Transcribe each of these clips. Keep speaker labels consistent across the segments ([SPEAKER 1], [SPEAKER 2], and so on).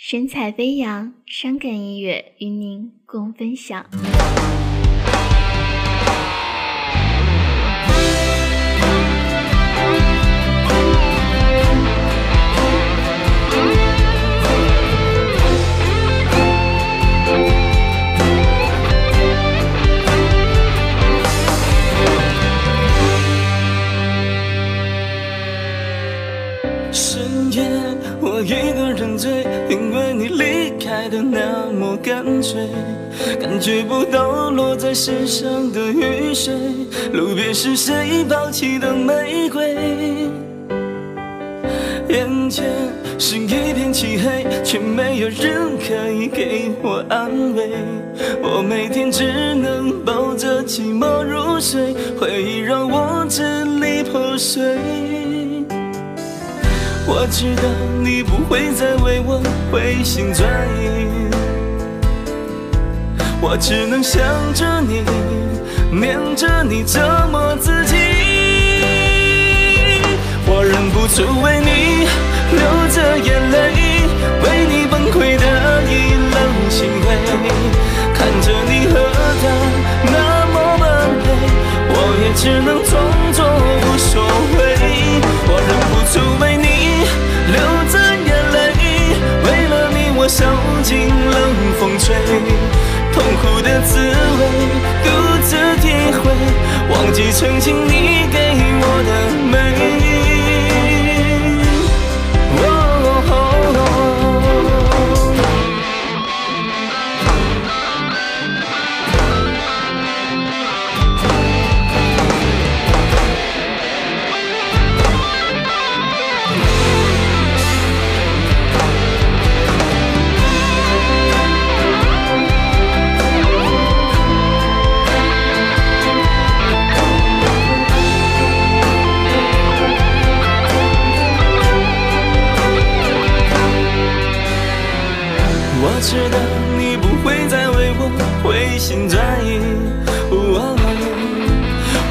[SPEAKER 1] 神采飞扬，伤感音乐与您共分享。
[SPEAKER 2] 一个人醉，因为你离开的那么干脆，感觉不到落在身上的雨水，路边是谁抛弃的玫瑰？眼前是一片漆黑，却没有人可以给我安慰，我每天只能抱着寂寞入睡，回忆让我支离破碎。我知道你不会再为我回心转意，我只能想着你，念着你折磨自己。我忍不住为你流着眼泪，为你崩溃的意冷心灰，看着你和他那么般配，我也只能装痛苦的滋味独自体会，忘记曾经你给我的我知道你不会再为我回心转意，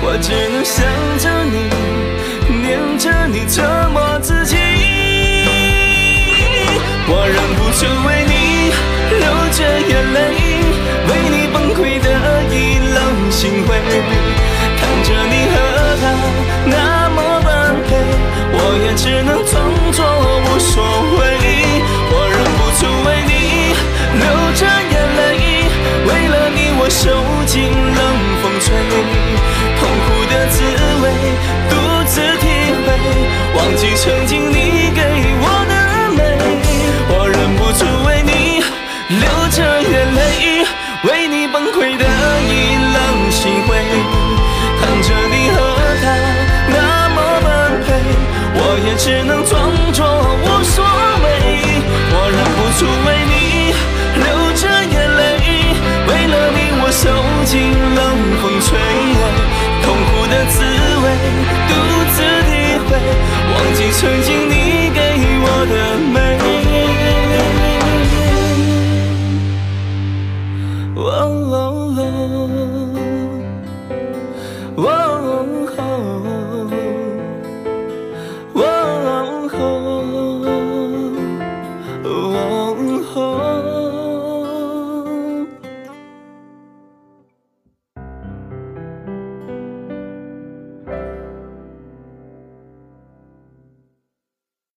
[SPEAKER 2] 我只能想着你，念着你折磨自己。我忍不住为你流着眼泪，为你崩溃的意冷心灰，看着你和他那么般配，我也只能装作无所谓。曾经你给我的美，我忍不住为你流着眼泪，为你崩溃的一冷心灰，看着你和他那么般配，我也只能装作无所谓，我忍不住为你流着眼泪，为了你我受尽冷风吹。Whoa!